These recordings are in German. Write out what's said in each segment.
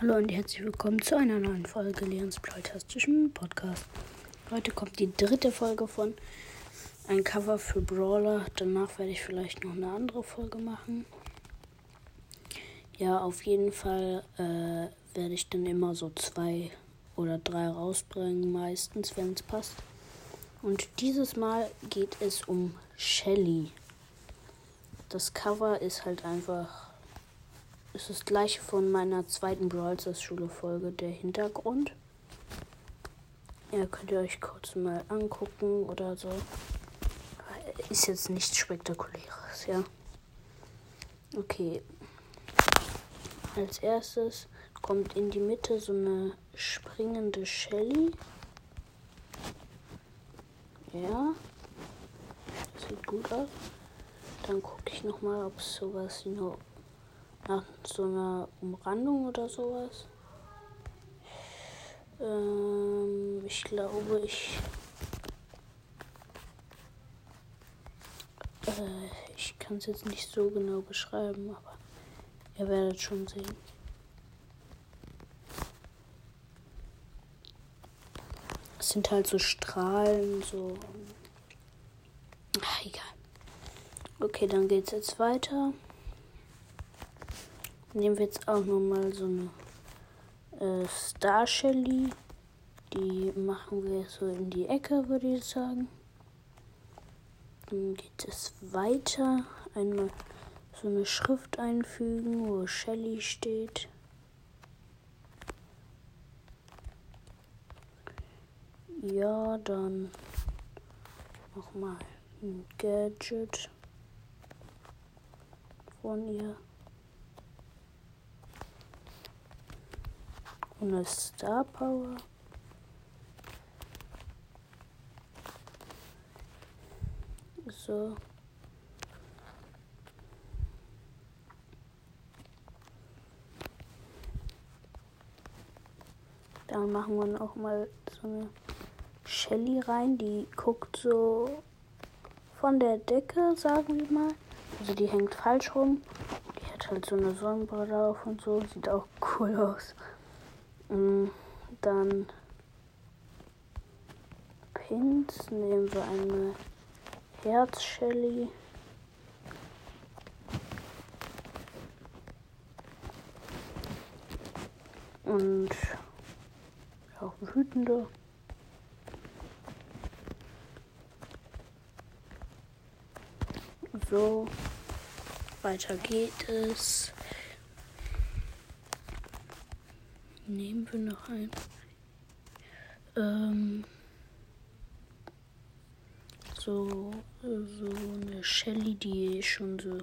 Hallo und herzlich willkommen zu einer neuen Folge Leons Plautastischen Podcast. Heute kommt die dritte Folge von ein Cover für Brawler. Danach werde ich vielleicht noch eine andere Folge machen. Ja, auf jeden Fall äh, werde ich dann immer so zwei oder drei rausbringen, meistens, wenn es passt. Und dieses Mal geht es um Shelly. Das Cover ist halt einfach ist das gleiche von meiner zweiten Brawl Schule Folge, der Hintergrund. Ja, könnt ihr euch kurz mal angucken oder so. Ist jetzt nichts Spektakuläres, ja. Okay. Als erstes kommt in die Mitte so eine springende Shelly. Ja. Sieht gut aus. Dann gucke ich nochmal, ob es sowas eine nach so einer Umrandung oder sowas. Ähm, ich glaube, ich. Äh, ich kann es jetzt nicht so genau beschreiben, aber ihr werdet schon sehen. Es sind halt so Strahlen, so. Ach, egal. Okay, dann geht's jetzt weiter. Nehmen wir jetzt auch nochmal so eine äh, Star Shelly. Die machen wir so in die Ecke, würde ich sagen. Dann geht es weiter. Einmal so eine Schrift einfügen, wo Shelly steht. Ja, dann nochmal ein Gadget von ihr. Eine Star Power. So. Dann machen wir noch mal so eine Shelly rein, die guckt so von der Decke, sagen wir mal. Also die hängt falsch rum. Die hat halt so eine Sonnenbrille auf und so. Sieht auch cool aus. Mm, dann Pins nehmen wir eine Herz Shelly. Und auch wütende. So, weiter geht es. Nehmen wir noch ein? Ähm, so, so eine Shelly, die schon so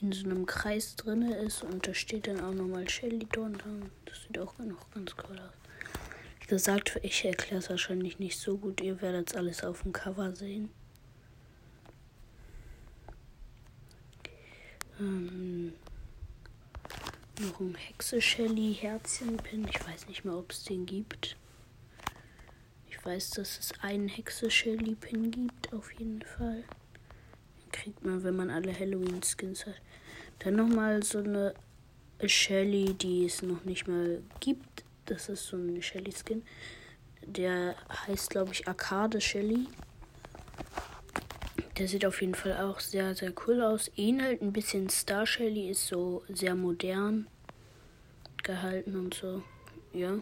in so einem Kreis drin ist und da steht dann auch nochmal Shelly drunter. Das sieht auch noch ganz cool aus. Wie gesagt, ich erkläre es wahrscheinlich nicht so gut. Ihr werdet es alles auf dem Cover sehen. Ähm, noch ein Hexe Shelly Herzchen-Pin. Ich weiß nicht mehr, ob es den gibt. Ich weiß, dass es einen Hexe Shelly Pin gibt, auf jeden Fall. Den kriegt man, wenn man alle Halloween Skins hat. Dann nochmal so eine Shelly, die es noch nicht mal gibt. Das ist so ein Shelly Skin. Der heißt, glaube ich, Arcade Shelly. Der sieht auf jeden Fall auch sehr, sehr cool aus. Ähnelt ein bisschen Star Shelly, ist so sehr modern gehalten und so. Ja.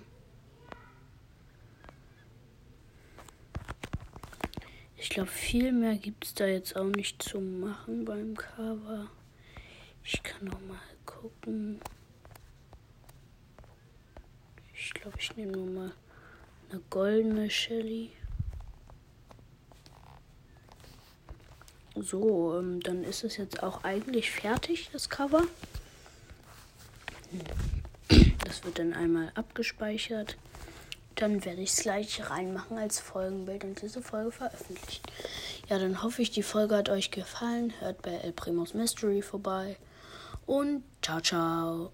Ich glaube, viel mehr gibt es da jetzt auch nicht zu machen beim Cover. Ich kann noch mal gucken. Ich glaube, ich nehme nur mal eine goldene Shelly. So, ähm, dann ist es jetzt auch eigentlich fertig, das Cover. Das wird dann einmal abgespeichert. Dann werde ich es gleich reinmachen als Folgenbild und diese Folge veröffentlichen. Ja, dann hoffe ich, die Folge hat euch gefallen. Hört bei El Primos Mystery vorbei. Und ciao, ciao.